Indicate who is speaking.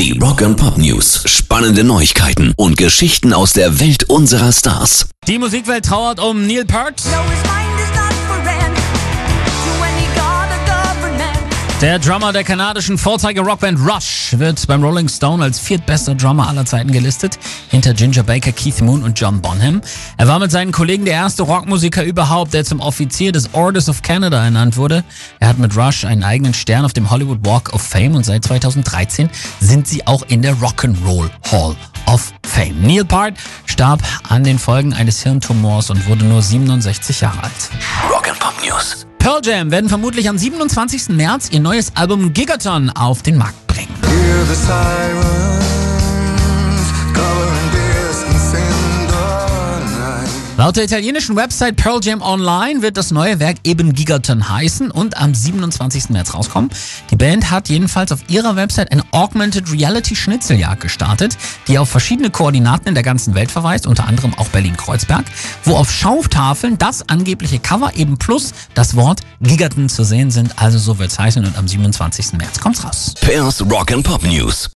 Speaker 1: Die Rock and Pop News. Spannende Neuigkeiten und Geschichten aus der Welt unserer Stars.
Speaker 2: Die Musikwelt trauert um Neil Peart. Der Drummer der kanadischen Vorzeige-Rockband Rush wird beim Rolling Stone als viertbester Drummer aller Zeiten gelistet, hinter Ginger Baker, Keith Moon und John Bonham. Er war mit seinen Kollegen der erste Rockmusiker überhaupt, der zum Offizier des Orders of Canada ernannt wurde. Er hat mit Rush einen eigenen Stern auf dem Hollywood Walk of Fame und seit 2013 sind sie auch in der Rock'n'Roll Hall of Fame. Neil Peart starb an den Folgen eines Hirntumors und wurde nur 67 Jahre alt.
Speaker 1: Rock and Pop News.
Speaker 2: Pearl Jam werden vermutlich am 27. März ihr neues Album Gigaton auf den Markt bringen. Laut der italienischen Website Pearl Jam Online wird das neue Werk eben Gigaton heißen und am 27. März rauskommen. Die Band hat jedenfalls auf ihrer Website eine Augmented Reality Schnitzeljagd gestartet, die auf verschiedene Koordinaten in der ganzen Welt verweist, unter anderem auch Berlin-Kreuzberg, wo auf Schautafeln das angebliche Cover eben plus das Wort Gigaton zu sehen sind. Also so wird's heißen und am 27. März kommt's raus.
Speaker 1: Pairs Rock and Pop News.